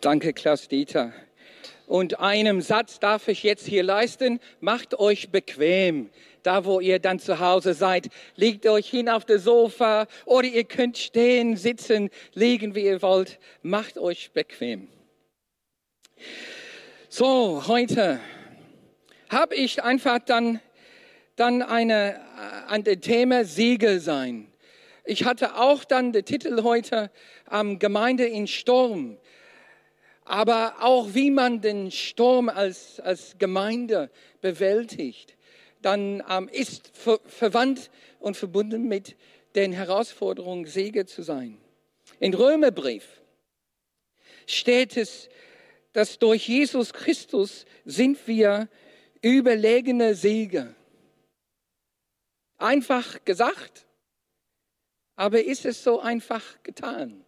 Danke, Klaus-Dieter. Und einem Satz darf ich jetzt hier leisten. Macht euch bequem. Da, wo ihr dann zu Hause seid, legt euch hin auf das Sofa oder ihr könnt stehen, sitzen, liegen, wie ihr wollt. Macht euch bequem. So, heute habe ich einfach dann, dann eine, äh, ein Thema Siegel sein. Ich hatte auch dann den Titel heute ähm, Gemeinde in Sturm aber auch wie man den Sturm als, als Gemeinde bewältigt, dann ähm, ist ver verwandt und verbunden mit den Herausforderungen, Sieger zu sein. In Römerbrief steht es, dass durch Jesus Christus sind wir überlegene Sieger. Einfach gesagt, aber ist es so einfach getan?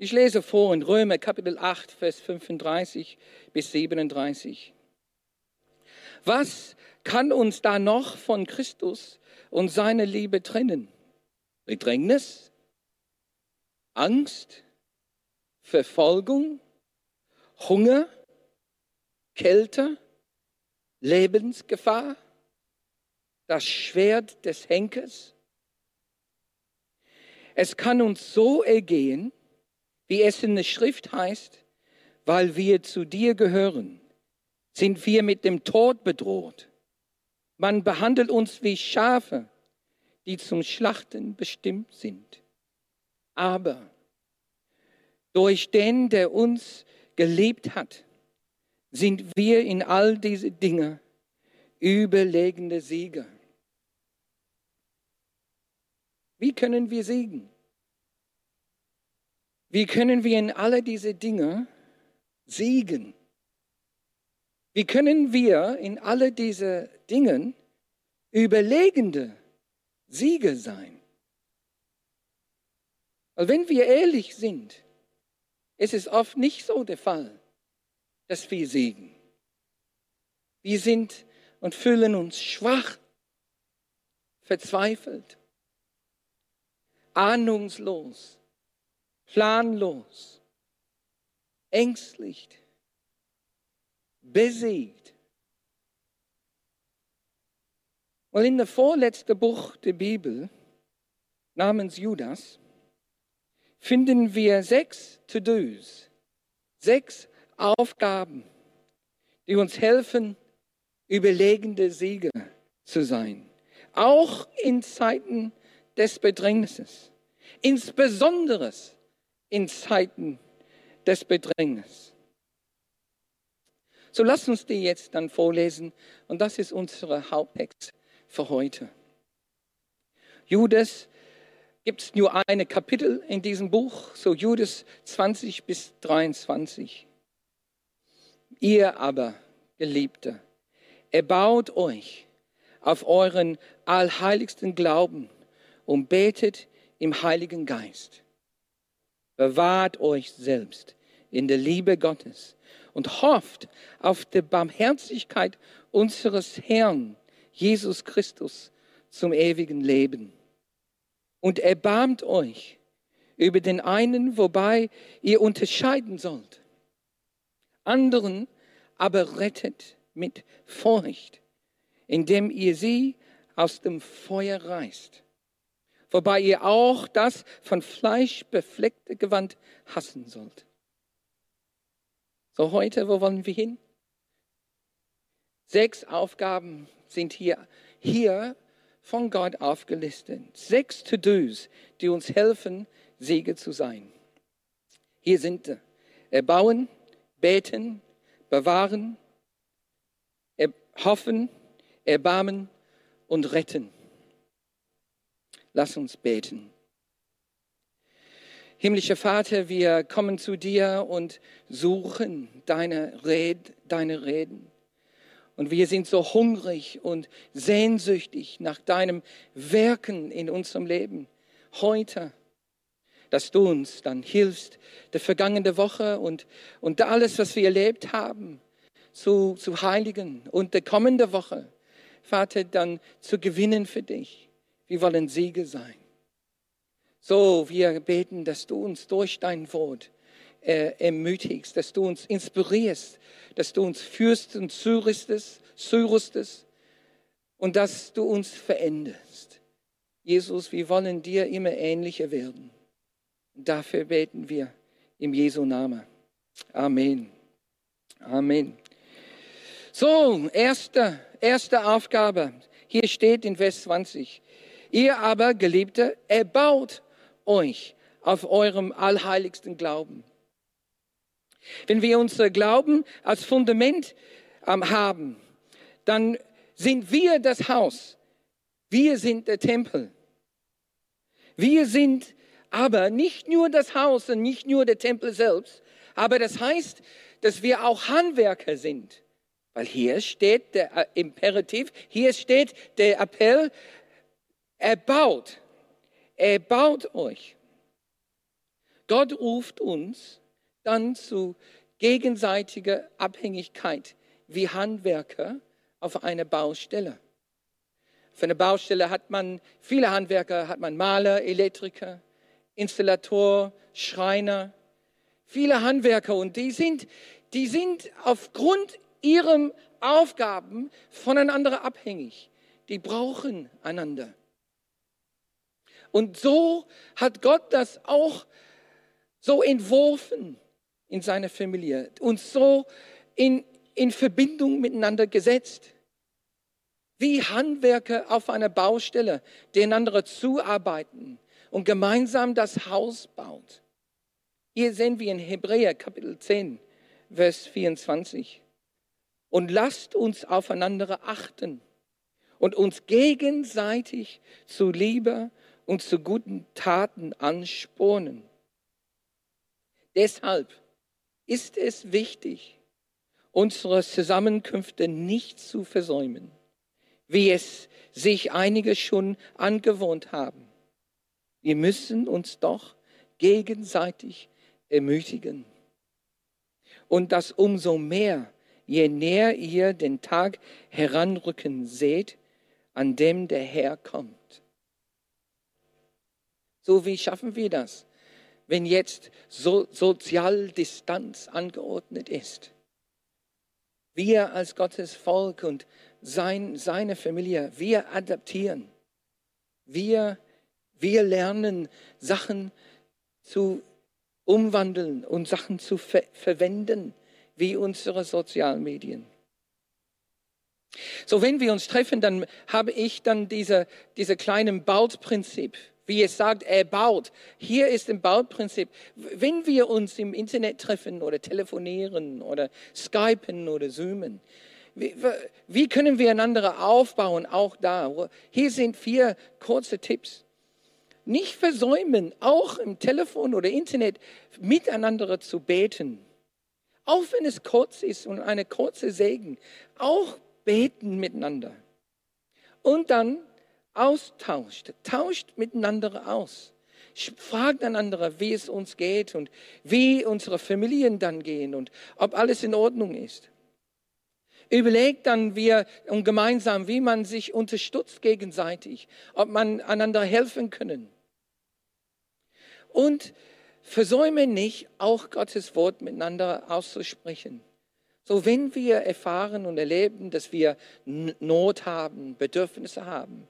Ich lese vor in Römer Kapitel 8, Vers 35 bis 37. Was kann uns da noch von Christus und seiner Liebe trennen? Bedrängnis? Angst? Verfolgung? Hunger? Kälte? Lebensgefahr? Das Schwert des Henkers? Es kann uns so ergehen, wie es in der Schrift heißt, weil wir zu dir gehören, sind wir mit dem Tod bedroht. Man behandelt uns wie Schafe, die zum Schlachten bestimmt sind. Aber durch den, der uns geliebt hat, sind wir in all diese Dinge überlegende Sieger. Wie können wir siegen? Wie können wir in alle diese Dinge siegen? Wie können wir in alle diese Dingen überlegende Sieger sein? Weil wenn wir ehrlich sind, ist es oft nicht so der Fall, dass wir siegen. Wir sind und fühlen uns schwach, verzweifelt, ahnungslos planlos, ängstlich, besiegt. Und in der vorletzten Buch der Bibel namens Judas finden wir sechs To-Dos, sechs Aufgaben, die uns helfen, überlegende Sieger zu sein, auch in Zeiten des Bedrängnisses, insbesondere in Zeiten des Bedrängnisses. So lasst uns die jetzt dann vorlesen und das ist unsere Haupttext für heute. Judas gibt es nur eine Kapitel in diesem Buch, so Judas 20 bis 23. Ihr aber, Geliebte, erbaut euch auf euren allheiligsten Glauben und betet im Heiligen Geist. Bewahrt euch selbst in der Liebe Gottes und hofft auf die Barmherzigkeit unseres Herrn Jesus Christus zum ewigen Leben. Und erbarmt euch über den einen, wobei ihr unterscheiden sollt. Anderen aber rettet mit Furcht, indem ihr sie aus dem Feuer reißt wobei ihr auch das von Fleisch befleckte Gewand hassen sollt. So heute, wo wollen wir hin? Sechs Aufgaben sind hier, hier von Gott aufgelistet. Sechs To-Dos, die uns helfen, Sieger zu sein. Hier sind. Erbauen, beten, bewahren, hoffen, erbarmen und retten. Lass uns beten. Himmlischer Vater, wir kommen zu dir und suchen deine, Red, deine Reden. Und wir sind so hungrig und sehnsüchtig nach deinem Wirken in unserem Leben. Heute, dass du uns dann hilfst, der vergangene Woche und, und alles, was wir erlebt haben, zu, zu heiligen und der kommende Woche, Vater, dann zu gewinnen für dich. Wir wollen Siege sein. So, wir beten, dass du uns durch dein Wort äh, ermutigst, dass du uns inspirierst, dass du uns führst und zurüstest, und dass du uns veränderst. Jesus, wir wollen dir immer ähnlicher werden. Dafür beten wir im Jesu Namen. Amen. Amen. So, erste, erste Aufgabe. Hier steht in Vers 20. Ihr aber, Geliebte, erbaut euch auf eurem allheiligsten Glauben. Wenn wir unser Glauben als Fundament ähm, haben, dann sind wir das Haus. Wir sind der Tempel. Wir sind aber nicht nur das Haus und nicht nur der Tempel selbst, aber das heißt, dass wir auch Handwerker sind. Weil hier steht der äh, Imperativ, hier steht der Appell, er baut, er baut euch. Gott ruft uns dann zu gegenseitiger Abhängigkeit wie Handwerker auf einer Baustelle. Auf einer Baustelle hat man viele Handwerker, hat man Maler, Elektriker, Installator, Schreiner, viele Handwerker und die sind, die sind aufgrund ihren Aufgaben voneinander abhängig. Die brauchen einander. Und so hat Gott das auch so entworfen in seiner Familie und so in, in Verbindung miteinander gesetzt. Wie Handwerker auf einer Baustelle, die einander zuarbeiten und gemeinsam das Haus baut. Hier sehen wir in Hebräer Kapitel 10, Vers 24. Und lasst uns aufeinander achten und uns gegenseitig zu Liebe und zu guten Taten anspornen. Deshalb ist es wichtig, unsere Zusammenkünfte nicht zu versäumen, wie es sich einige schon angewohnt haben. Wir müssen uns doch gegenseitig ermutigen. Und das umso mehr, je näher ihr den Tag heranrücken seht, an dem der Herr kommt. So wie schaffen wir das, wenn jetzt so Sozialdistanz angeordnet ist? Wir als Gottes Volk und sein, seine Familie, wir adaptieren. Wir, wir lernen Sachen zu umwandeln und Sachen zu ver verwenden, wie unsere Sozialmedien. So, wenn wir uns treffen, dann habe ich dann diese, diese kleinen Bautprinzip wie es sagt, er baut. Hier ist ein Bauprinzip. Wenn wir uns im Internet treffen oder telefonieren oder skypen oder zoomen, wie, wie können wir einander aufbauen, auch da? Hier sind vier kurze Tipps. Nicht versäumen, auch im Telefon oder Internet miteinander zu beten. Auch wenn es kurz ist und eine kurze Segen. Auch beten miteinander. Und dann austauscht, tauscht miteinander aus. Fragt einander, wie es uns geht und wie unsere Familien dann gehen und ob alles in Ordnung ist. Überlegt dann wir und gemeinsam, wie man sich unterstützt gegenseitig, ob man einander helfen können. Und versäume nicht, auch Gottes Wort miteinander auszusprechen. So, wenn wir erfahren und erleben, dass wir Not haben, Bedürfnisse haben,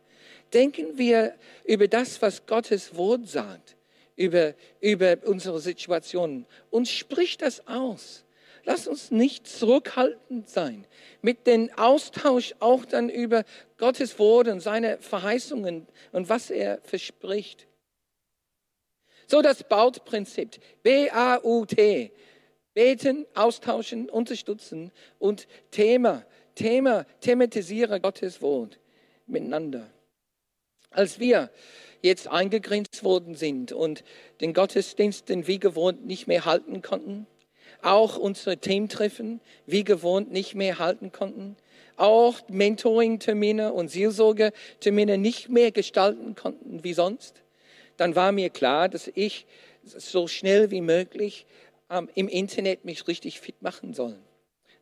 denken wir über das, was Gottes Wort sagt, über, über unsere Situationen und spricht das aus. Lass uns nicht zurückhaltend sein mit dem Austausch auch dann über Gottes Wort und seine Verheißungen und was er verspricht. So das Baut-Prinzip. B-A-U-T. Beten, austauschen, unterstützen und Thema, Thema, thematisiere Gottes Wort miteinander. Als wir jetzt eingegrenzt worden sind und den Gottesdiensten wie gewohnt nicht mehr halten konnten, auch unsere Teamtreffen wie gewohnt nicht mehr halten konnten, auch Mentoring-Termine und Seelsorge-Termine nicht mehr gestalten konnten wie sonst, dann war mir klar, dass ich so schnell wie möglich ähm, im Internet mich richtig fit machen soll.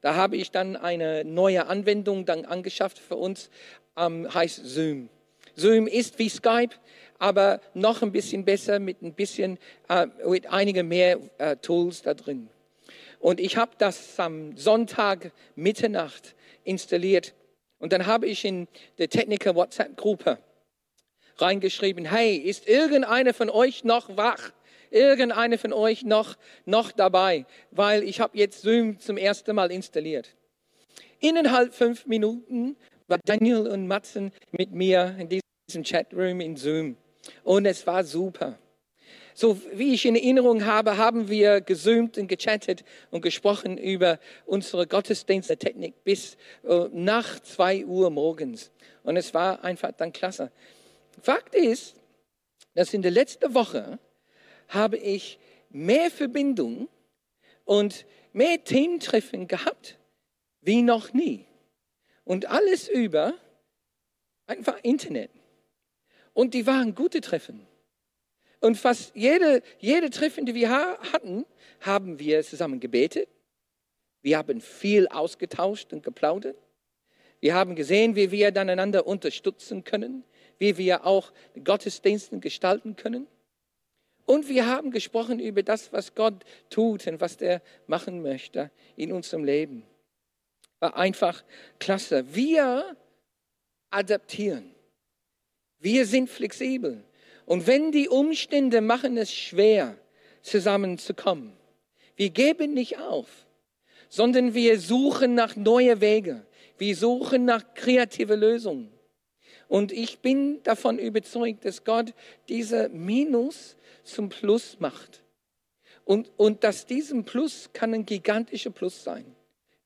Da habe ich dann eine neue Anwendung dann angeschafft für uns, ähm, heißt Zoom. Zoom ist wie Skype, aber noch ein bisschen besser mit ein bisschen, äh, mit einigen mehr äh, Tools da drin. Und ich habe das am Sonntag Mitternacht installiert. Und dann habe ich in der Techniker WhatsApp-Gruppe reingeschrieben, hey, ist irgendeiner von euch noch wach? Irgendeiner von euch noch, noch dabei? Weil ich habe jetzt Zoom zum ersten Mal installiert. Innerhalb fünf Minuten war Daniel und Matzen mit mir in diesem Chatroom in Zoom. Und es war super. So wie ich in Erinnerung habe, haben wir gesoomt und gechattet und gesprochen über unsere Gottesdiensttechnik bis äh, nach zwei Uhr morgens. Und es war einfach dann klasse. Fakt ist, dass in der letzten Woche habe ich mehr Verbindung und mehr Thementreffen gehabt wie noch nie. Und alles über einfach Internet. Und die waren gute Treffen. Und fast jede, jede Treffen, die wir hatten, haben wir zusammen gebetet. Wir haben viel ausgetauscht und geplaudert. Wir haben gesehen, wie wir dann einander unterstützen können, wie wir auch Gottesdienste gestalten können. Und wir haben gesprochen über das, was Gott tut und was er machen möchte in unserem Leben. War einfach klasse. Wir adaptieren. Wir sind flexibel. Und wenn die Umstände machen es schwer, zusammenzukommen, wir geben nicht auf, sondern wir suchen nach neuen Wege. Wir suchen nach kreativen Lösungen. Und ich bin davon überzeugt, dass Gott diese Minus zum Plus macht. Und, und dass diesem Plus kann ein gigantischer Plus sein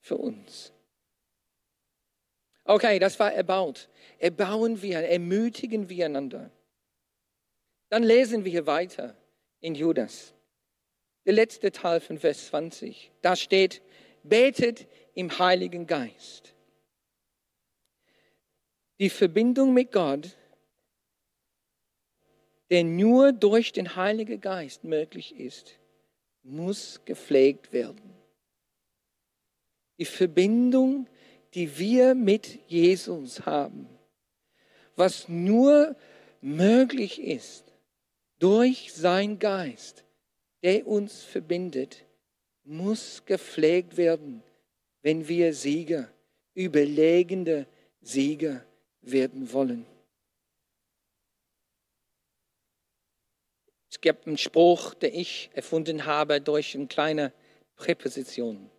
für uns. Okay, das war erbaut. Erbauen wir, ermutigen wir einander. Dann lesen wir weiter in Judas. Der letzte Teil von Vers 20. Da steht, betet im Heiligen Geist. Die Verbindung mit Gott, der nur durch den Heiligen Geist möglich ist, muss gepflegt werden. Die Verbindung, die wir mit Jesus haben, was nur möglich ist, durch sein Geist, der uns verbindet, muss gepflegt werden, wenn wir Sieger, überlegende Sieger werden wollen. Es gibt einen Spruch, den ich erfunden habe durch eine kleine Präposition.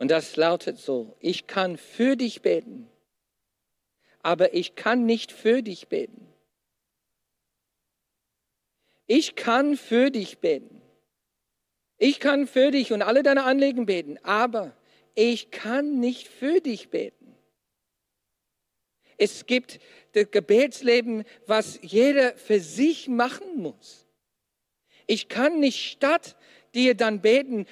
Und das lautet so, ich kann für dich beten, aber ich kann nicht für dich beten. Ich kann für dich beten. Ich kann für dich und alle deine Anliegen beten, aber ich kann nicht für dich beten. Es gibt das Gebetsleben, was jeder für sich machen muss. Ich kann nicht statt dir dann beten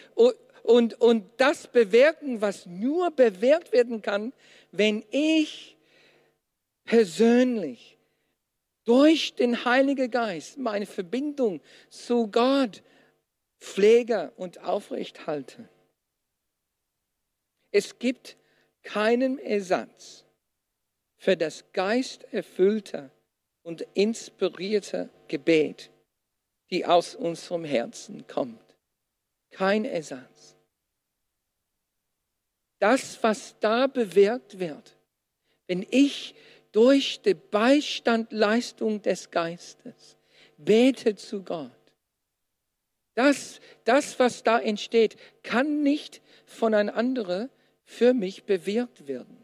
und, und, das bewirken, was nur bewirkt werden kann, wenn ich persönlich durch den Heiligen Geist meine Verbindung zu Gott pflege und aufrecht halte. Es gibt keinen Ersatz für das geisterfüllte und inspirierte Gebet, die aus unserem Herzen kommt. Kein Ersatz. Das, was da bewirkt wird, wenn ich durch die Beistandleistung des Geistes. Bete zu Gott. Das, das, was da entsteht, kann nicht von einem anderen für mich bewirkt werden.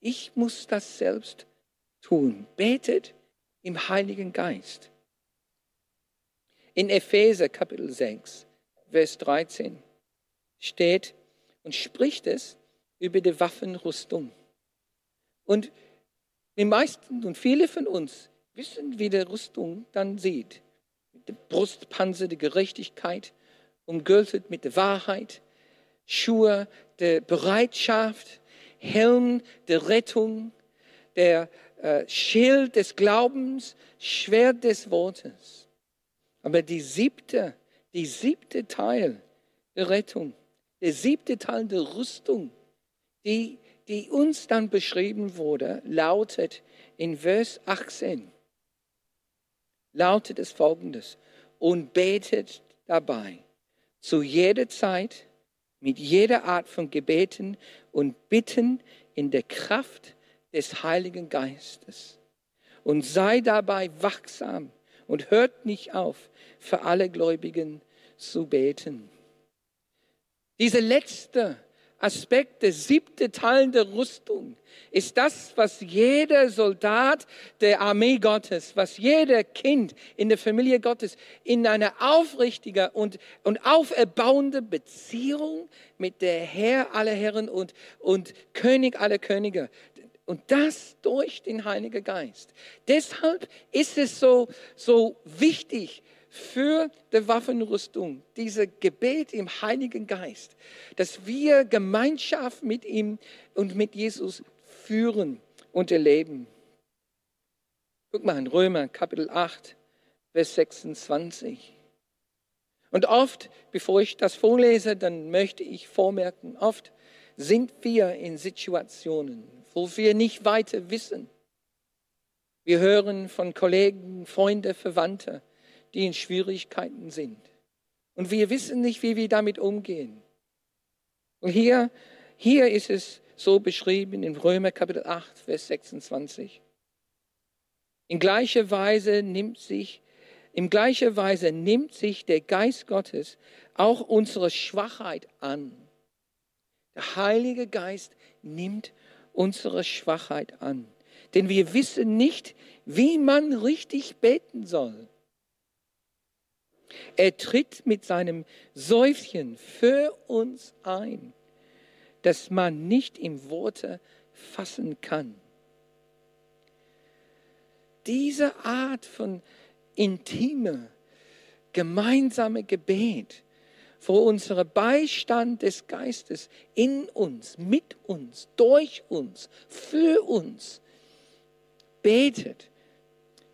Ich muss das selbst tun. Betet im Heiligen Geist. In Epheser Kapitel 6, Vers 13 steht und spricht es über die Waffenrüstung. Und die meisten und viele von uns wissen, wie die Rüstung dann sieht. Mit Brustpanzer der Gerechtigkeit, umgürtet mit der Wahrheit, Schuhe der Bereitschaft, Helm der Rettung, der äh, Schild des Glaubens, Schwert des Wortes. Aber die siebte, die siebte Teil der Rettung, der siebte Teil der Rüstung, die, die uns dann beschrieben wurde, lautet in Vers 18, lautet es folgendes, und betet dabei zu jeder Zeit mit jeder Art von Gebeten und Bitten in der Kraft des Heiligen Geistes. Und sei dabei wachsam und hört nicht auf, für alle Gläubigen zu beten. Diese letzte Aspekt, der siebte Teil der Rüstung, ist das, was jeder Soldat der Armee Gottes, was jeder Kind in der Familie Gottes in einer aufrichtigen und, und auferbauende Beziehung mit der Herr aller Herren und, und König aller Könige. Und das durch den Heiligen Geist. Deshalb ist es so, so wichtig, für die Waffenrüstung, diese Gebet im Heiligen Geist, dass wir Gemeinschaft mit ihm und mit Jesus führen und erleben. Guck mal in Römer Kapitel 8, Vers 26. Und oft, bevor ich das vorlese, dann möchte ich vormerken, oft sind wir in Situationen, wo wir nicht weiter wissen. Wir hören von Kollegen, Freunden, Verwandten, die in Schwierigkeiten sind. Und wir wissen nicht, wie wir damit umgehen. Und hier, hier ist es so beschrieben in Römer Kapitel 8, Vers 26. In gleicher Weise nimmt sich, in gleicher Weise nimmt sich der Geist Gottes auch unsere Schwachheit an. Der Heilige Geist nimmt unsere Schwachheit an. Denn wir wissen nicht, wie man richtig beten soll. Er tritt mit seinem Seufchen für uns ein, das man nicht im Worte fassen kann. Diese Art von intime, gemeinsame Gebet, wo unser Beistand des Geistes in uns, mit uns, durch uns, für uns betet,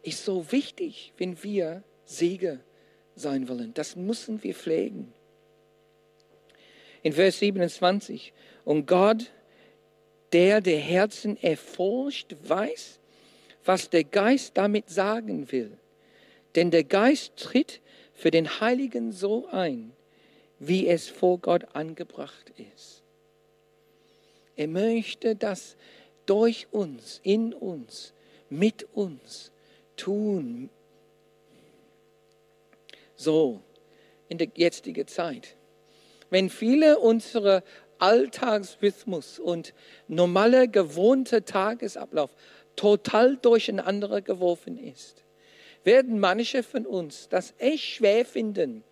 ist so wichtig, wenn wir Siege sein wollen. Das müssen wir pflegen. In Vers 27, und Gott, der der Herzen erforscht, weiß, was der Geist damit sagen will. Denn der Geist tritt für den Heiligen so ein, wie es vor Gott angebracht ist. Er möchte das durch uns, in uns, mit uns tun, so in der jetzigen Zeit. Wenn viele unserer Alltagsrhythmus und normale gewohnte Tagesablauf total durcheinander geworfen ist, werden manche von uns das echt schwer finden,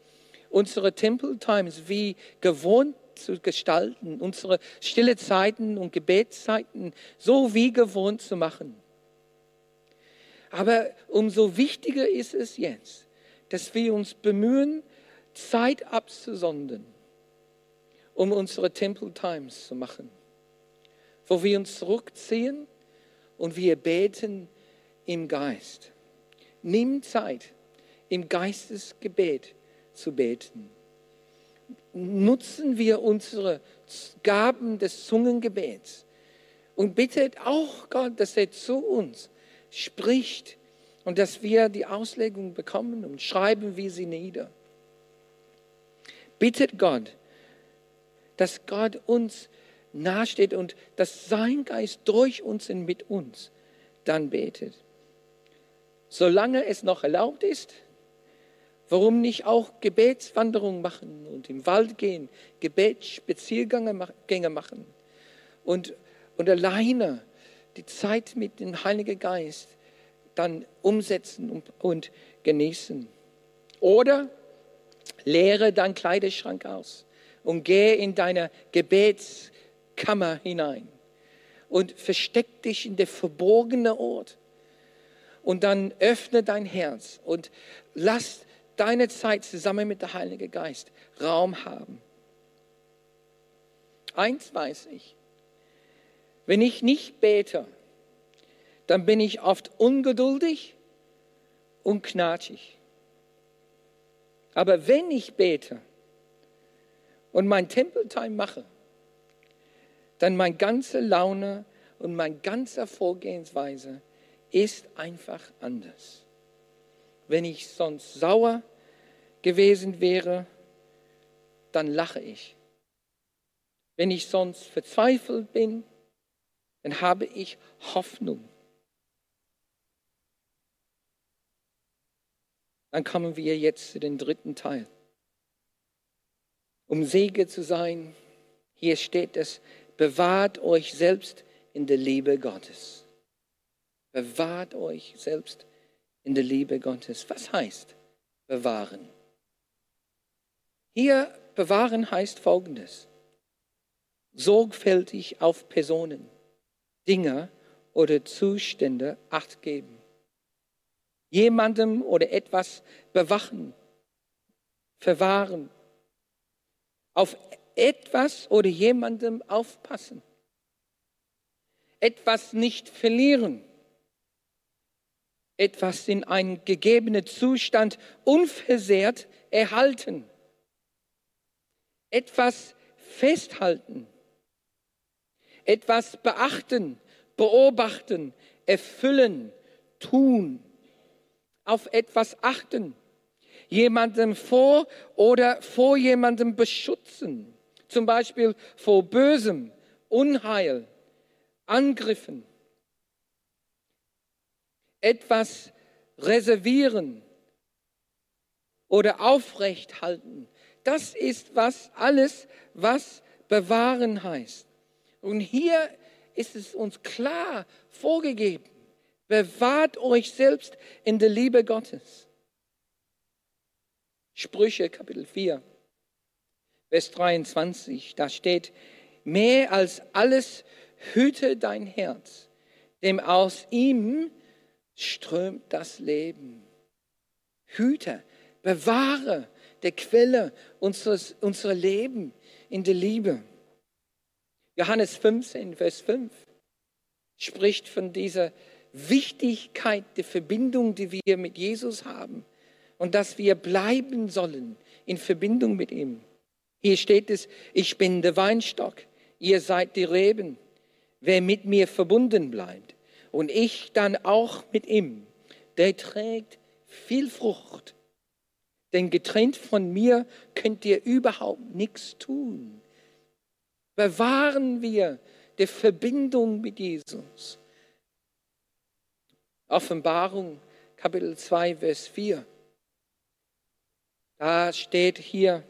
unsere Temple Times wie gewohnt zu gestalten, unsere stille Zeiten und Gebetszeiten so wie gewohnt zu machen. Aber umso wichtiger ist es jetzt, dass wir uns bemühen, Zeit abzusondern, um unsere Temple Times zu machen, wo wir uns zurückziehen und wir beten im Geist. Nimm Zeit, im Geistesgebet zu beten. Nutzen wir unsere Gaben des Zungengebets und bittet auch Gott, dass er zu uns spricht und dass wir die Auslegung bekommen und schreiben wir sie nieder. Bittet Gott, dass Gott uns nahesteht und dass sein Geist durch uns und mit uns dann betet. Solange es noch erlaubt ist, warum nicht auch Gebetswanderungen machen und im Wald gehen, Gebetsspaziergänge machen und, und alleine die Zeit mit dem Heiligen Geist dann umsetzen und, genießen. Oder leere deinen Kleiderschrank aus und gehe in deine Gebetskammer hinein und versteck dich in der verborgene Ort. Und dann öffne dein Herz und lass deine Zeit zusammen mit dem Heiligen Geist Raum haben. Eins weiß ich, wenn ich nicht bete, dann bin ich oft ungeduldig und knatschig. Aber wenn ich bete und mein Tempeltime mache, dann meine ganze Laune und meine ganze Vorgehensweise ist einfach anders. Wenn ich sonst sauer gewesen wäre, dann lache ich. Wenn ich sonst verzweifelt bin, dann habe ich Hoffnung. Dann kommen wir jetzt zu dem dritten Teil. Um Segen zu sein, hier steht es, bewahrt euch selbst in der Liebe Gottes. Bewahrt euch selbst in der Liebe Gottes. Was heißt bewahren? Hier bewahren heißt Folgendes. Sorgfältig auf Personen, Dinge oder Zustände acht geben. Jemandem oder etwas bewachen, verwahren. Auf etwas oder jemandem aufpassen. Etwas nicht verlieren. Etwas in einen gegebenen Zustand unversehrt erhalten. Etwas festhalten. Etwas beachten, beobachten, erfüllen, tun. Auf etwas achten jemandem vor oder vor jemandem beschützen. Zum Beispiel vor Bösem, Unheil, Angriffen. Etwas reservieren oder aufrecht halten. Das ist was alles, was bewahren heißt. Und hier ist es uns klar vorgegeben. Bewahrt euch selbst in der Liebe Gottes. Sprüche Kapitel 4. Vers 23, da steht, mehr als alles hüte dein Herz, denn aus ihm strömt das Leben. Hüte, bewahre der Quelle unseres, unserer Leben in der Liebe. Johannes 15, Vers 5 spricht von dieser Wichtigkeit der Verbindung, die wir mit Jesus haben und dass wir bleiben sollen in Verbindung mit ihm. Hier steht es, ich bin der Weinstock, ihr seid die Reben. Wer mit mir verbunden bleibt und ich dann auch mit ihm, der trägt viel Frucht. Denn getrennt von mir könnt ihr überhaupt nichts tun. Bewahren wir die Verbindung mit Jesus. Offenbarung Kapitel 2, Vers 4. Da steht hier,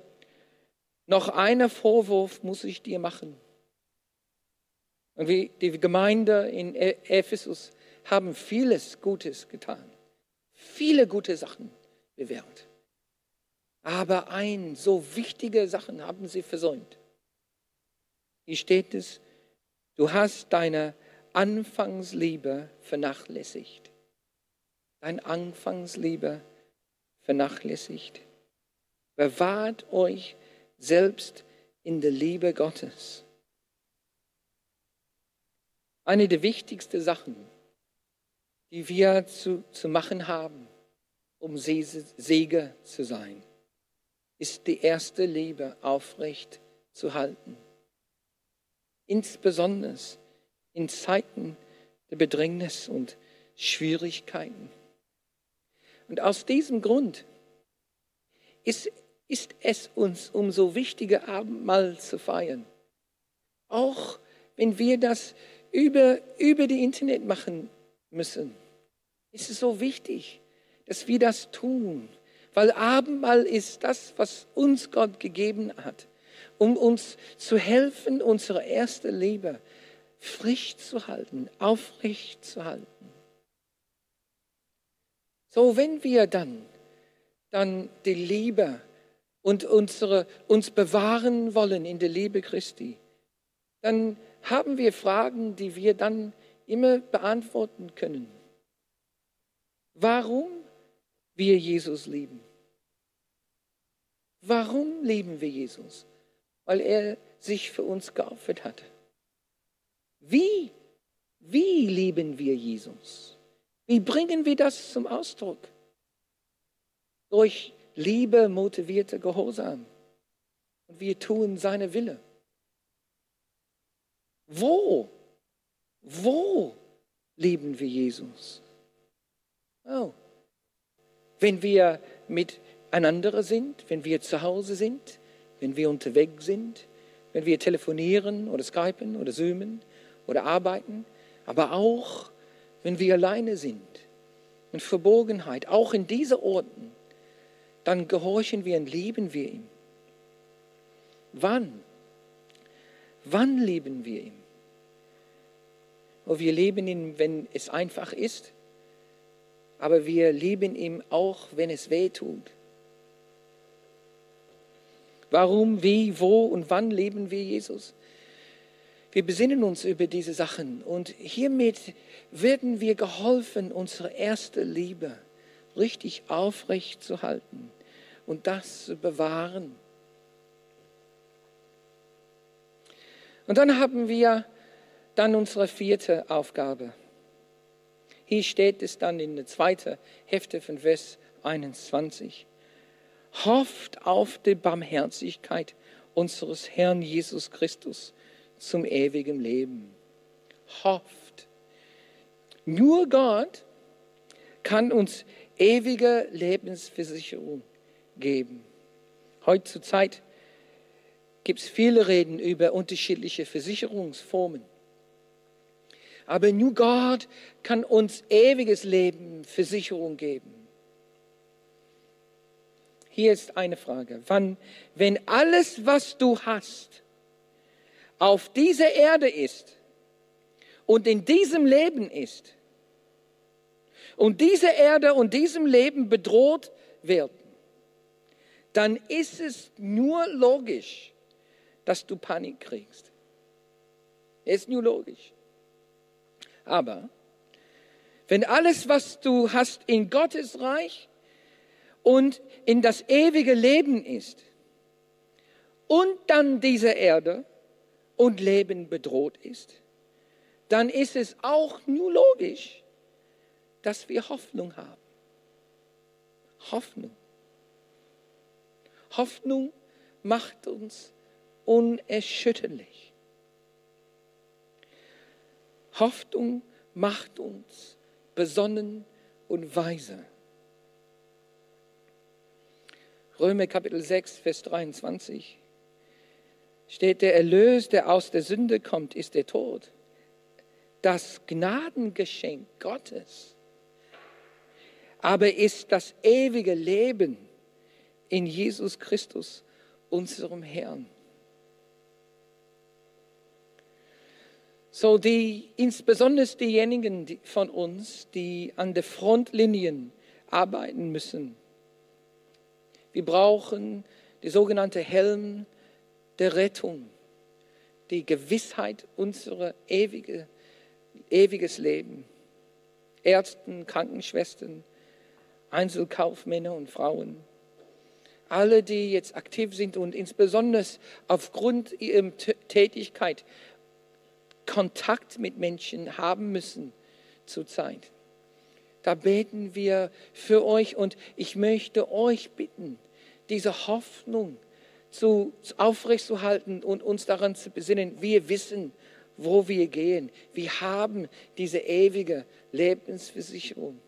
noch einen Vorwurf muss ich dir machen. Und wie die Gemeinde in e- Ephesus haben vieles Gutes getan, viele gute Sachen bewährt. Aber ein, so wichtige Sachen haben sie versäumt. Hier steht es, du hast deine Anfangsliebe vernachlässigt. Dein Anfangsliebe vernachlässigt. Bewahrt euch selbst in der Liebe Gottes. Eine der wichtigsten Sachen, die wir zu, zu machen haben, um Sege zu sein, ist die erste Liebe aufrecht zu halten. Insbesondere in Zeiten der Bedrängnis und Schwierigkeiten. Und aus diesem Grund ist, ist es uns umso wichtiger, Abendmahl zu feiern. Auch wenn wir das über, über die Internet machen müssen, ist es so wichtig, dass wir das tun. Weil Abendmahl ist das, was uns Gott gegeben hat, um uns zu helfen, unsere erste Liebe frisch zu halten, aufrecht zu halten. So, wenn wir dann, dann die Liebe und unsere, uns bewahren wollen in der Liebe Christi, dann haben wir Fragen, die wir dann immer beantworten können. Warum wir Jesus lieben? Warum lieben wir Jesus? Weil er sich für uns geopfert hat. Wie, wie lieben wir Jesus? Wie bringen wir das zum Ausdruck? Durch Liebe motivierte Gehorsam. Und wir tun seine Wille. Wo? Wo lieben wir Jesus? Oh. Wenn wir miteinander sind, wenn wir zu Hause sind, wenn wir unterwegs sind, wenn wir telefonieren oder skypen oder zoomen oder arbeiten, aber auch wenn wir alleine sind, in Verborgenheit, auch in diesen Orten, dann gehorchen wir und lieben wir ihm. Wann? Wann lieben wir ihn? Und wir lieben ihn, wenn es einfach ist, aber wir lieben ihn auch, wenn es weh tut. Warum, wie, wo und wann lieben wir Jesus? Wir besinnen uns über diese Sachen und hiermit werden wir geholfen, unsere erste Liebe richtig aufrecht zu halten und das zu bewahren. Und dann haben wir dann unsere vierte Aufgabe. Hier steht es dann in der zweiten Hälfte von Vers 21. Hofft auf die Barmherzigkeit unseres Herrn Jesus Christus zum ewigen Leben. Hofft. Nur Gott kann uns ewige Lebensversicherung geben. Heutzutage gibt es viele Reden über unterschiedliche Versicherungsformen. Aber nur Gott kann uns ewiges Leben, Versicherung geben. Hier ist eine Frage. Wann, wenn alles, was du hast, auf dieser Erde ist und in diesem Leben ist, und diese Erde und diesem Leben bedroht werden, dann ist es nur logisch, dass du Panik kriegst. Ist nur logisch. Aber wenn alles, was du hast, in Gottes Reich und in das ewige Leben ist und dann diese Erde und Leben bedroht ist, dann ist es auch nur logisch, dass wir Hoffnung haben. Hoffnung. Hoffnung macht uns unerschütterlich. Hoffnung macht uns besonnen und weise. Römer Kapitel 6, Vers 23 steht, der Erlös, der aus der Sünde kommt, ist der Tod. Das Gnadengeschenk Gottes aber ist das ewige Leben in Jesus Christus, unserem Herrn. So die, insbesondere diejenigen von uns, die an der Frontlinien arbeiten müssen. Wir brauchen die sogenannte Helm der Rettung, die Gewissheit unserer ewige, ewiges Leben. Ärzten, Krankenschwestern, Einzelkaufmänner und Frauen, alle, die jetzt aktiv sind und insbesondere aufgrund ihrer Tätigkeit Kontakt mit Menschen haben müssen zurzeit. Da beten wir für euch und ich möchte euch bitten, diese Hoffnung zu, aufrechtzuerhalten und uns daran zu besinnen. Wir wissen, wo wir gehen. Wir haben diese ewige Lebensversicherung.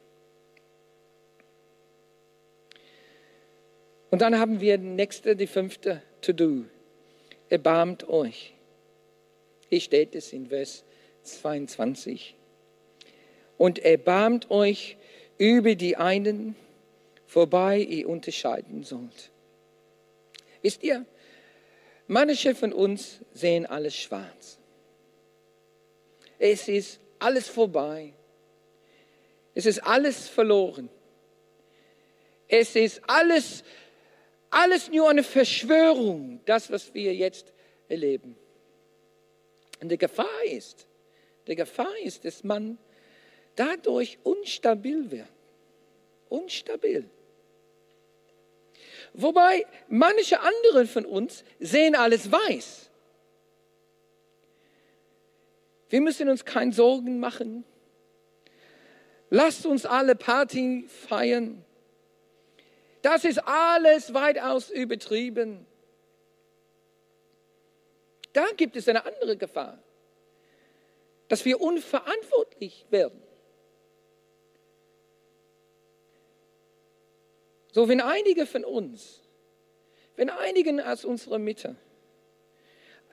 Und dann haben wir nächste, die fünfte To-Do. Erbarmt euch. Hier steht es in Vers 22. Und erbarmt euch über die einen, wobei ihr unterscheiden sollt. Wisst ihr, manche von uns sehen alles schwarz. Es ist alles vorbei. Es ist alles verloren. Es ist alles alles nur eine Verschwörung, das, was wir jetzt erleben. Und die Gefahr ist, die Gefahr ist, dass man dadurch unstabil wird. Unstabil. Wobei manche andere von uns sehen alles weiß. Wir müssen uns keine Sorgen machen. Lasst uns alle Party feiern. Das ist alles weitaus übertrieben. Da gibt es eine andere Gefahr. dass wir unverantwortlich werden. So, wenn einige von uns, wenn einigen aus unserer Mitte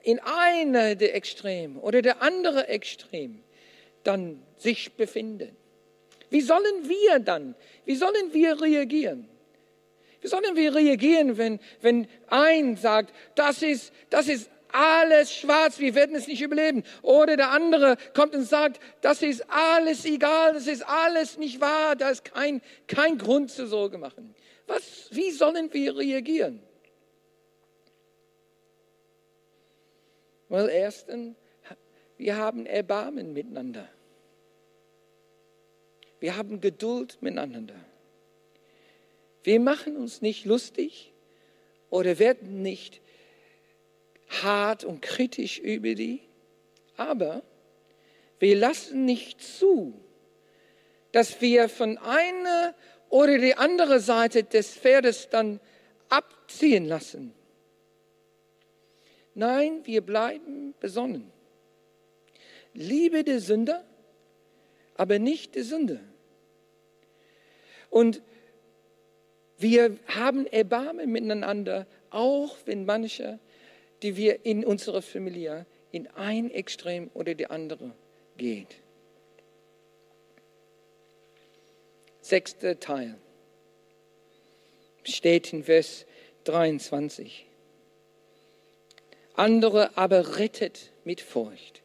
in einer der Extreme oder der andere Extrem dann sich befinden, wie sollen wir dann, wie sollen wir reagieren? Wie sollen wir reagieren, wenn, wenn ein sagt, das ist, das ist alles schwarz, wir werden es nicht überleben. Oder der andere kommt und sagt, das ist alles egal, das ist alles nicht wahr, da ist kein, kein Grund zur Sorge machen. Was, wie sollen wir reagieren? Well, erstens, wir haben Erbarmen miteinander. Wir haben Geduld miteinander. Wir machen uns nicht lustig oder werden nicht hart und kritisch über die, aber wir lassen nicht zu, dass wir von einer oder die andere Seite des Pferdes dann abziehen lassen. Nein, wir bleiben besonnen. Liebe der Sünder, aber nicht der Sünde. Und wir haben Erbarmen miteinander, auch wenn manche, die wir in unserer Familie in ein Extrem oder die andere geht. Sechster Teil steht in Vers 23. Andere aber rettet mit Furcht,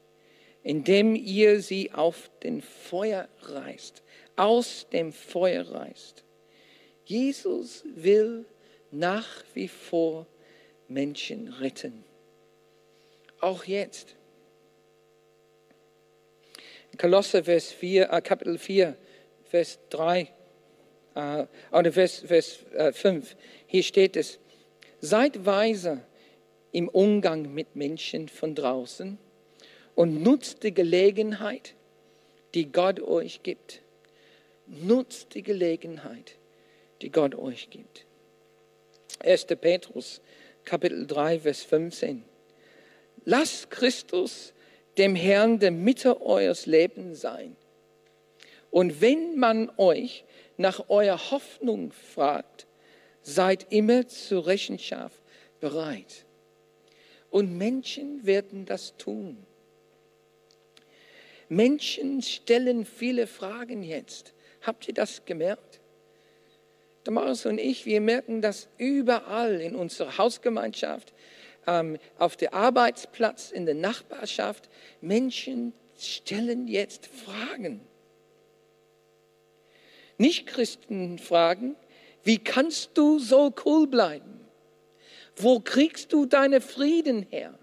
indem ihr sie auf den Feuer reißt, aus dem Feuer reißt. Jesus will nach wie vor Menschen retten. Auch jetzt. Kolosser Vers 4, äh, Kapitel 4, Vers 3 äh, oder Vers, Vers äh, 5. Hier steht es, seid weise im Umgang mit Menschen von draußen und nutzt die Gelegenheit, die Gott euch gibt. Nutzt die Gelegenheit, die Gott euch gibt. 1. Petrus, Kapitel 3, Vers 15. Lasst Christus dem Herrn der Mitte eures Lebens sein. Und wenn man euch nach eurer Hoffnung fragt, seid immer zur Rechenschaft bereit. Und Menschen werden das tun. Menschen stellen viele Fragen jetzt. Habt ihr das gemerkt? Damaris und ich, wir merken das überall in unserer Hausgemeinschaft, ähm, auf dem Arbeitsplatz, in der Nachbarschaft. Menschen stellen jetzt Fragen. Nicht-Christen fragen, wie kannst du so cool bleiben? Wo kriegst du deine Frieden her?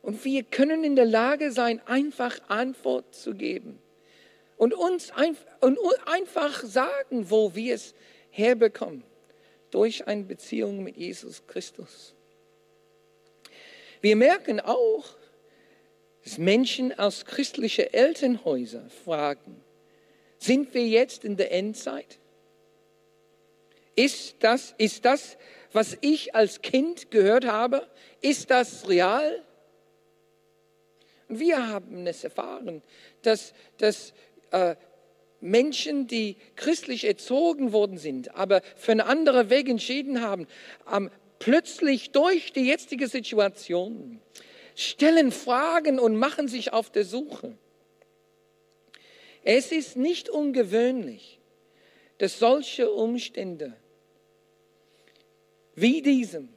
Und wir können in der Lage sein, einfach Antwort zu geben und uns einfach sagen, wo wir es herbekommen. Durch eine Beziehung mit Jesus Christus. Wir merken auch, dass Menschen aus christlichen Elternhäusern fragen, sind wir jetzt in der Endzeit? Ist das, ist das, was ich als Kind gehört habe, ist das real? Wir haben es erfahren, dass, dass äh, Menschen, die christlich erzogen worden sind, aber für einen anderen Weg entschieden haben, ähm, plötzlich durch die jetzige Situation stellen Fragen und machen sich auf der Suche. Es ist nicht ungewöhnlich, dass solche Umstände wie diesem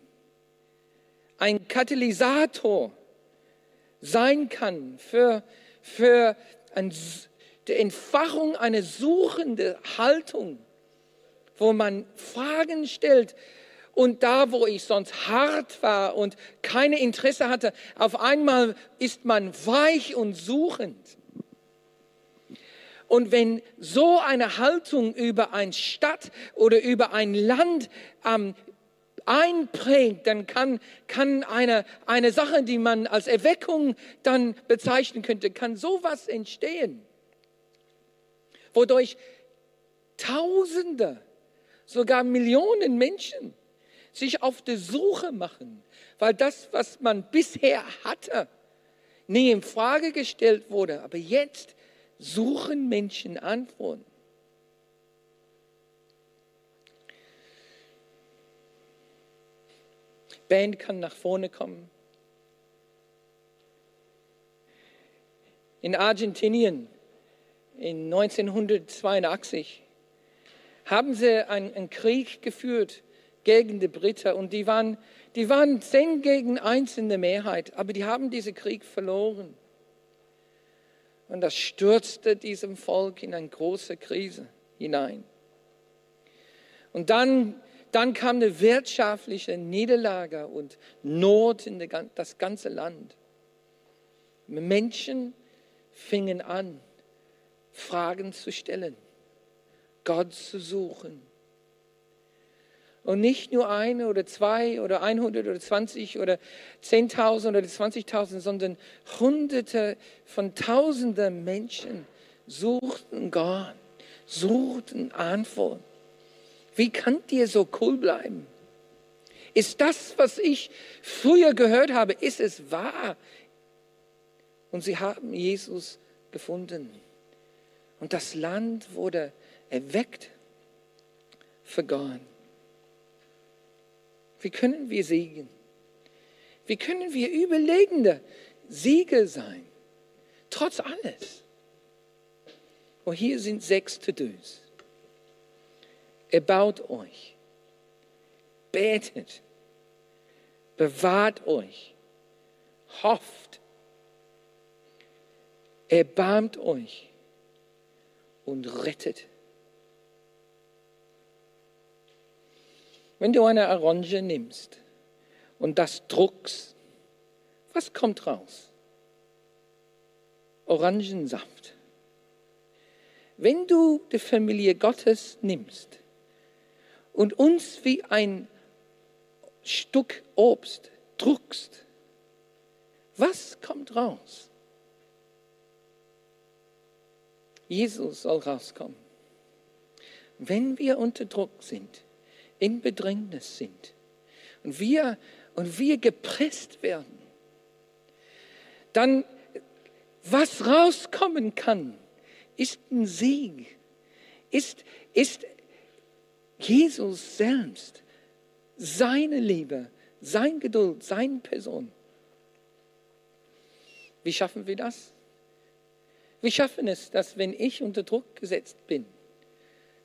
ein Katalysator sein kann für, für ein die Entfachung einer suchenden Haltung, wo man Fragen stellt und da, wo ich sonst hart war und keine Interesse hatte, auf einmal ist man weich und suchend. Und wenn so eine Haltung über eine Stadt oder über ein Land ähm, einprägt, dann kann, kann eine, eine Sache, die man als Erweckung dann bezeichnen könnte, kann sowas entstehen wodurch Tausende, sogar Millionen Menschen sich auf die Suche machen, weil das, was man bisher hatte, nie in Frage gestellt wurde. Aber jetzt suchen Menschen Antworten. Band kann nach vorne kommen. In Argentinien in 1982 haben sie einen, Krieg geführt gegen die Briten und die waren, die waren zehn gegen eins in der Mehrheit, aber die haben diesen Krieg verloren. Und das stürzte diesem Volk in eine große Krise hinein. Und dann dann kam eine wirtschaftliche Niederlage und Not in das ganze Land. Menschen fingen an, Fragen zu stellen, Gott zu suchen. Und nicht nur eine oder zwei oder 100 oder 20 oder 10.000 oder 20.000, sondern Hunderte von Tausenden Menschen suchten Gott, suchten Antworten. Wie könnt ihr so cool bleiben? Ist das, was ich früher gehört habe, ist es wahr? Und sie haben Jesus gefunden. Und das Land wurde erweckt für Gott. Wie können wir siegen? Wie können wir überlegende Sieger sein? Trotz alles. Und hier sind sechs To-Dos. Erbaut euch. Betet. Bewahrt euch. Hofft. Erbarmt euch und rettet. Wenn du eine Orange nimmst und das druckst, was kommt raus? Orangensaft. Wenn du die Familie Gottes nimmst und uns wie ein Stück Obst druckst, was kommt raus? Jesus soll rauskommen. Wenn wir unter Druck sind, in Bedrängnis sind und wir, und wir gepresst werden, dann was rauskommen kann, ist ein Sieg, ist, ist Jesus selbst, seine Liebe, sein Geduld, seine Person. Wie schaffen wir das? Wir schaffen es, dass wenn ich unter Druck gesetzt bin,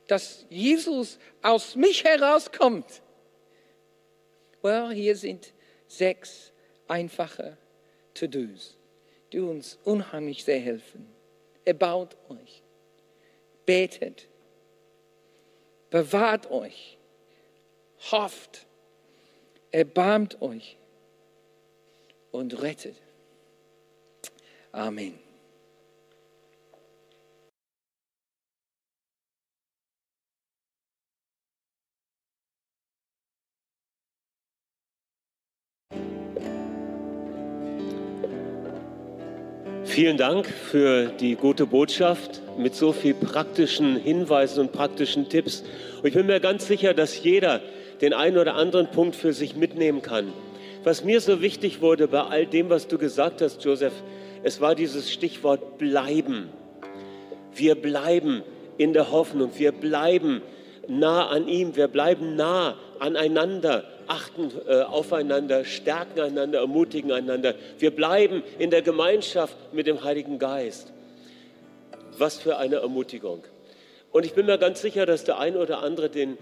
dass Jesus aus mich herauskommt. Well, hier sind sechs einfache To-Dos, die uns unheimlich sehr helfen. Erbaut euch, betet, bewahrt euch, hofft, erbarmt euch und rettet. Amen. Vielen Dank für die gute Botschaft mit so viel praktischen Hinweisen und praktischen Tipps. Und ich bin mir ganz sicher, dass jeder den einen oder anderen Punkt für sich mitnehmen kann. Was mir so wichtig wurde bei all dem, was du gesagt hast, Joseph, es war dieses Stichwort bleiben. Wir bleiben in der Hoffnung, wir bleiben nah an ihm, wir bleiben nah aneinander, achten äh, aufeinander, stärken einander, ermutigen einander. Wir bleiben in der Gemeinschaft mit dem Heiligen Geist. Was für eine Ermutigung. Und ich bin mir ganz sicher, dass der ein oder andere den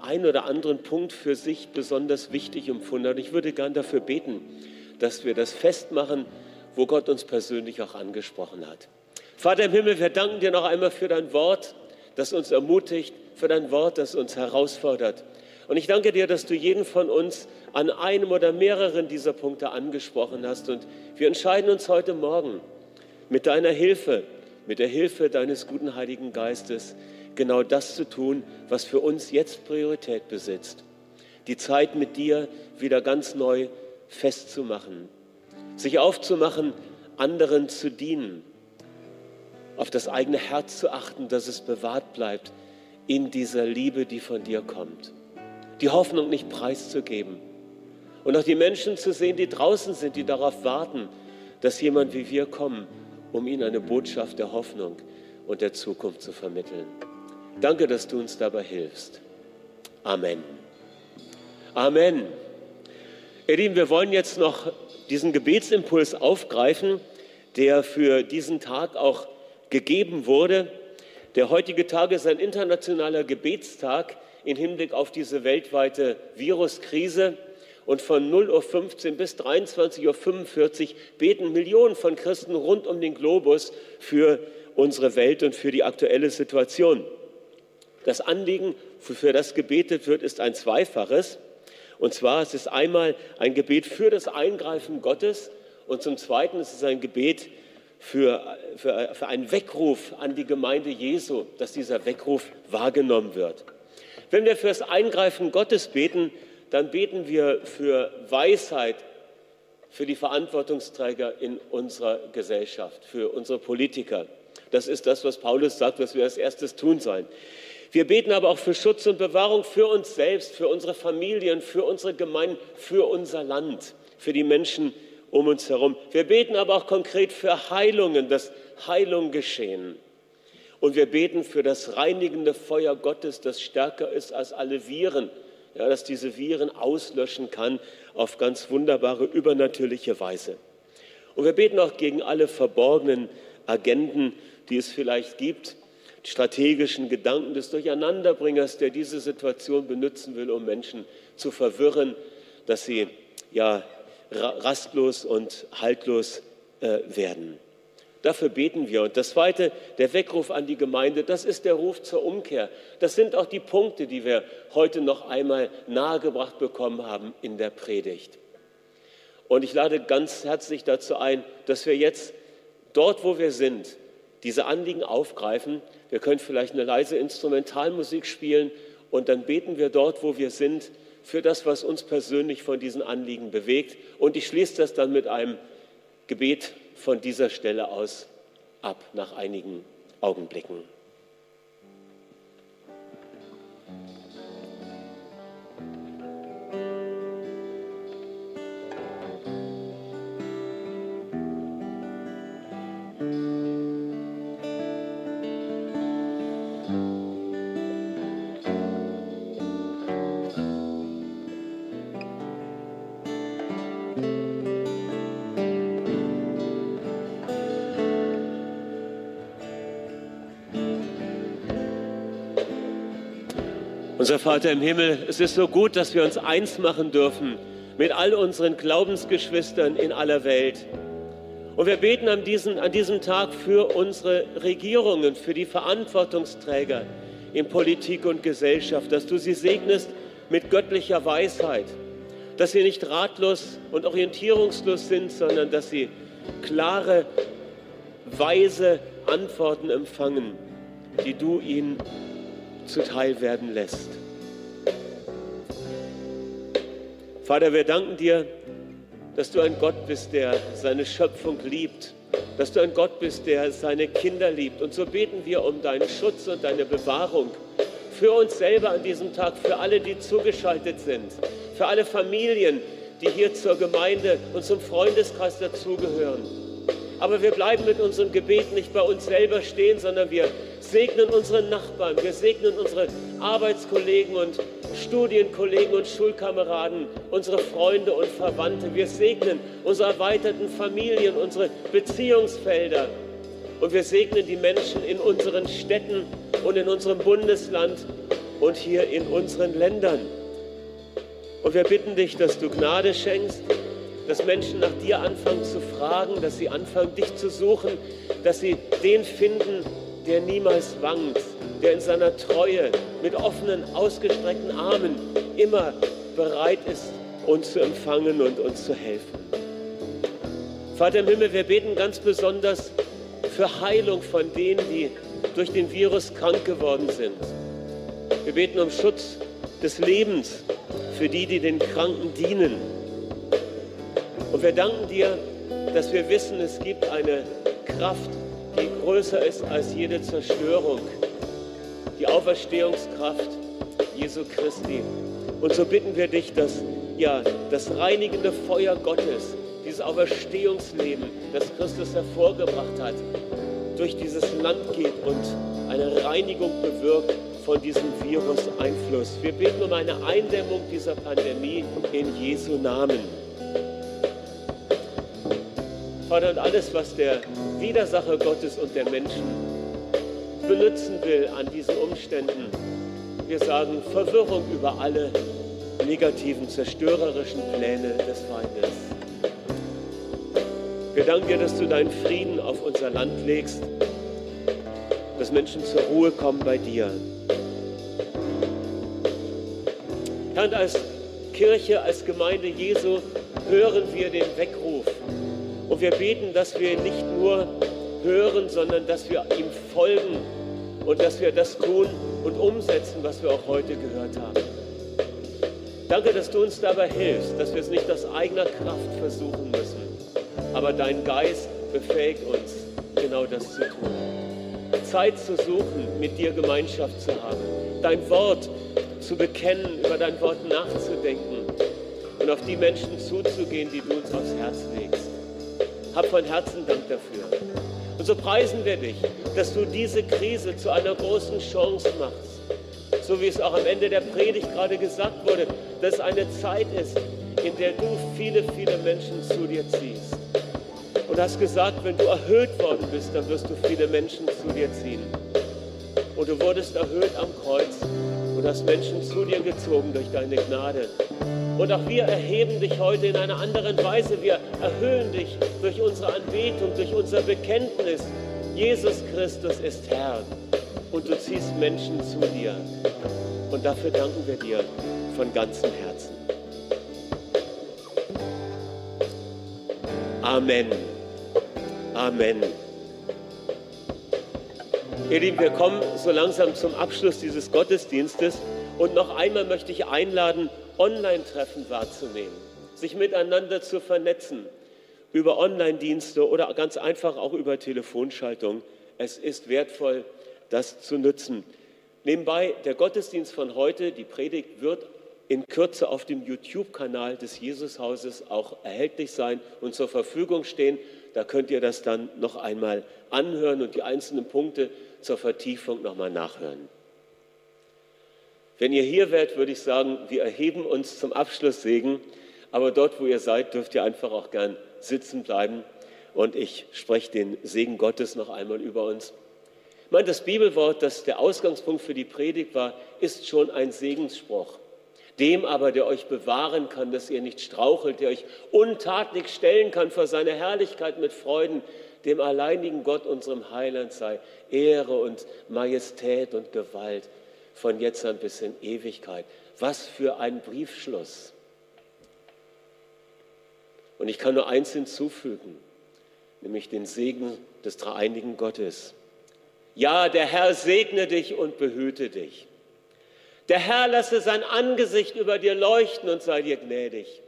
ein oder anderen Punkt für sich besonders wichtig empfunden hat. Ich würde gern dafür beten, dass wir das festmachen, wo Gott uns persönlich auch angesprochen hat. Vater im Himmel, wir danken dir noch einmal für dein Wort, das uns ermutigt, für dein Wort, das uns herausfordert. Und ich danke dir, dass du jeden von uns an einem oder mehreren dieser Punkte angesprochen hast. Und wir entscheiden uns heute Morgen mit deiner Hilfe, mit der Hilfe deines guten Heiligen Geistes, genau das zu tun, was für uns jetzt Priorität besitzt. Die Zeit mit dir wieder ganz neu festzumachen, sich aufzumachen, anderen zu dienen, auf das eigene Herz zu achten, dass es bewahrt bleibt in dieser Liebe, die von dir kommt die Hoffnung nicht preiszugeben. Und auch die Menschen zu sehen, die draußen sind, die darauf warten, dass jemand wie wir kommen, um ihnen eine Botschaft der Hoffnung und der Zukunft zu vermitteln. Danke, dass du uns dabei hilfst. Amen. Amen. Ihr Lieben, wir wollen jetzt noch diesen Gebetsimpuls aufgreifen, der für diesen Tag auch gegeben wurde. Der heutige Tag ist ein internationaler Gebetstag im Hinblick auf diese weltweite Viruskrise. Und von 0.15 Uhr bis 23.45 Uhr beten Millionen von Christen rund um den Globus für unsere Welt und für die aktuelle Situation. Das Anliegen, für das gebetet wird, ist ein zweifaches. Und zwar es ist einmal ein Gebet für das Eingreifen Gottes und zum Zweiten ist es ein Gebet für, für, für einen Weckruf an die Gemeinde Jesu, dass dieser Weckruf wahrgenommen wird. Wenn wir für das Eingreifen Gottes beten, dann beten wir für Weisheit für die Verantwortungsträger in unserer Gesellschaft, für unsere Politiker. Das ist das, was Paulus sagt, was wir als erstes tun sollen. Wir beten aber auch für Schutz und Bewahrung für uns selbst, für unsere Familien, für unsere Gemeinden, für unser Land, für die Menschen um uns herum. Wir beten aber auch konkret für Heilungen, dass Heilung geschehen. Und wir beten für das reinigende Feuer Gottes, das stärker ist als alle Viren, ja, dass diese Viren auslöschen kann auf ganz wunderbare, übernatürliche Weise. Und wir beten auch gegen alle verborgenen Agenden, die es vielleicht gibt, strategischen Gedanken des Durcheinanderbringers, der diese Situation benutzen will, um Menschen zu verwirren, dass sie ja rastlos und haltlos äh, werden. Dafür beten wir. Und das Zweite, der Weckruf an die Gemeinde, das ist der Ruf zur Umkehr. Das sind auch die Punkte, die wir heute noch einmal nahegebracht bekommen haben in der Predigt. Und ich lade ganz herzlich dazu ein, dass wir jetzt dort, wo wir sind, diese Anliegen aufgreifen. Wir können vielleicht eine leise Instrumentalmusik spielen und dann beten wir dort, wo wir sind, für das, was uns persönlich von diesen Anliegen bewegt. Und ich schließe das dann mit einem Gebet von dieser Stelle aus ab nach einigen Augenblicken. Unser Vater im Himmel, es ist so gut, dass wir uns eins machen dürfen mit all unseren Glaubensgeschwistern in aller Welt. Und wir beten an diesem, an diesem Tag für unsere Regierungen, für die Verantwortungsträger in Politik und Gesellschaft, dass du sie segnest mit göttlicher Weisheit, dass sie nicht ratlos und orientierungslos sind, sondern dass sie klare, weise Antworten empfangen, die du ihnen zuteil werden lässt. Vater, wir danken dir, dass du ein Gott bist, der seine Schöpfung liebt, dass du ein Gott bist, der seine Kinder liebt. Und so beten wir um deinen Schutz und deine Bewahrung für uns selber an diesem Tag, für alle, die zugeschaltet sind, für alle Familien, die hier zur Gemeinde und zum Freundeskreis dazugehören. Aber wir bleiben mit unserem Gebet nicht bei uns selber stehen, sondern wir segnen unsere Nachbarn, wir segnen unsere Arbeitskollegen und Studienkollegen und Schulkameraden, unsere Freunde und Verwandte. Wir segnen unsere erweiterten Familien, unsere Beziehungsfelder. Und wir segnen die Menschen in unseren Städten und in unserem Bundesland und hier in unseren Ländern. Und wir bitten dich, dass du Gnade schenkst, dass Menschen nach dir anfangen zu fragen, dass sie anfangen, dich zu suchen, dass sie den finden, der niemals wankt, der in seiner Treue mit offenen, ausgestreckten Armen immer bereit ist, uns zu empfangen und uns zu helfen. Vater im Himmel, wir beten ganz besonders für Heilung von denen, die durch den Virus krank geworden sind. Wir beten um Schutz des Lebens für die, die den Kranken dienen. Und wir danken dir, dass wir wissen, es gibt eine Kraft, größer ist als jede Zerstörung, die Auferstehungskraft Jesu Christi. Und so bitten wir dich, dass ja, das reinigende Feuer Gottes dieses Auferstehungsleben, das Christus hervorgebracht hat, durch dieses Land geht und eine Reinigung bewirkt von diesem Virus-Einfluss. Wir beten um eine Eindämmung dieser Pandemie in Jesu Namen. Vater, und alles, was der Widersacher Gottes und der Menschen benutzen will an diesen Umständen, wir sagen Verwirrung über alle negativen, zerstörerischen Pläne des Feindes. Wir danken dir, dass du deinen Frieden auf unser Land legst, dass Menschen zur Ruhe kommen bei dir. Herr, als Kirche, als Gemeinde Jesu hören wir den Weckruf. Und wir beten, dass wir nicht nur hören, sondern dass wir ihm folgen und dass wir das tun und umsetzen, was wir auch heute gehört haben. Danke, dass du uns dabei hilfst, dass wir es nicht aus eigener Kraft versuchen müssen, aber dein Geist befähigt uns, genau das zu tun. Zeit zu suchen, mit dir Gemeinschaft zu haben, dein Wort zu bekennen, über dein Wort nachzudenken und auf die Menschen zuzugehen, die du uns aufs Herz legst. Hab von Herzen Dank dafür. Und so preisen wir dich, dass du diese Krise zu einer großen Chance machst. So wie es auch am Ende der Predigt gerade gesagt wurde, dass es eine Zeit ist, in der du viele, viele Menschen zu dir ziehst. Und hast gesagt, wenn du erhöht worden bist, dann wirst du viele Menschen zu dir ziehen. Und du wurdest erhöht am Kreuz und hast Menschen zu dir gezogen durch deine Gnade. Und auch wir erheben dich heute in einer anderen Weise. Wir erhöhen dich durch unsere Anbetung, durch unser Bekenntnis. Jesus Christus ist Herr und du ziehst Menschen zu dir. Und dafür danken wir dir von ganzem Herzen. Amen. Amen. Ihr Lieben, wir kommen so langsam zum Abschluss dieses Gottesdienstes und noch einmal möchte ich einladen, Online-Treffen wahrzunehmen, sich miteinander zu vernetzen über Online-Dienste oder ganz einfach auch über Telefonschaltung. Es ist wertvoll, das zu nutzen. Nebenbei, der Gottesdienst von heute, die Predigt wird in Kürze auf dem YouTube-Kanal des Jesushauses auch erhältlich sein und zur Verfügung stehen. Da könnt ihr das dann noch einmal anhören und die einzelnen Punkte zur Vertiefung nochmal nachhören. Wenn ihr hier wärt, würde ich sagen, wir erheben uns zum Abschluss Segen, aber dort, wo ihr seid, dürft ihr einfach auch gern sitzen bleiben und ich spreche den Segen Gottes noch einmal über uns. Ich meine, das Bibelwort, das der Ausgangspunkt für die Predigt war, ist schon ein Segensspruch. Dem aber, der euch bewahren kann, dass ihr nicht strauchelt, der euch untadelig stellen kann vor seiner Herrlichkeit mit Freuden, dem alleinigen Gott, unserem Heiland sei Ehre und Majestät und Gewalt von jetzt an bis in Ewigkeit. Was für ein Briefschluss. Und ich kann nur eins hinzufügen, nämlich den Segen des dreieinigen Gottes. Ja, der Herr segne dich und behüte dich. Der Herr lasse sein Angesicht über dir leuchten und sei dir gnädig.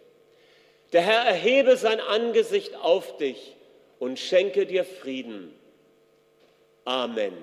Der Herr erhebe sein Angesicht auf dich und schenke dir Frieden. Amen.